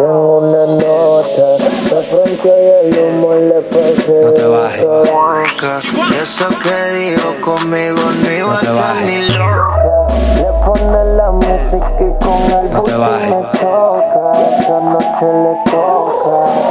Tengo una nota, la Francia y el humo le pese. No te bajes. Eso que dijo conmigo no iba a estar ni loca. Le pone la música y con el no te me toca. Esta noche le toca.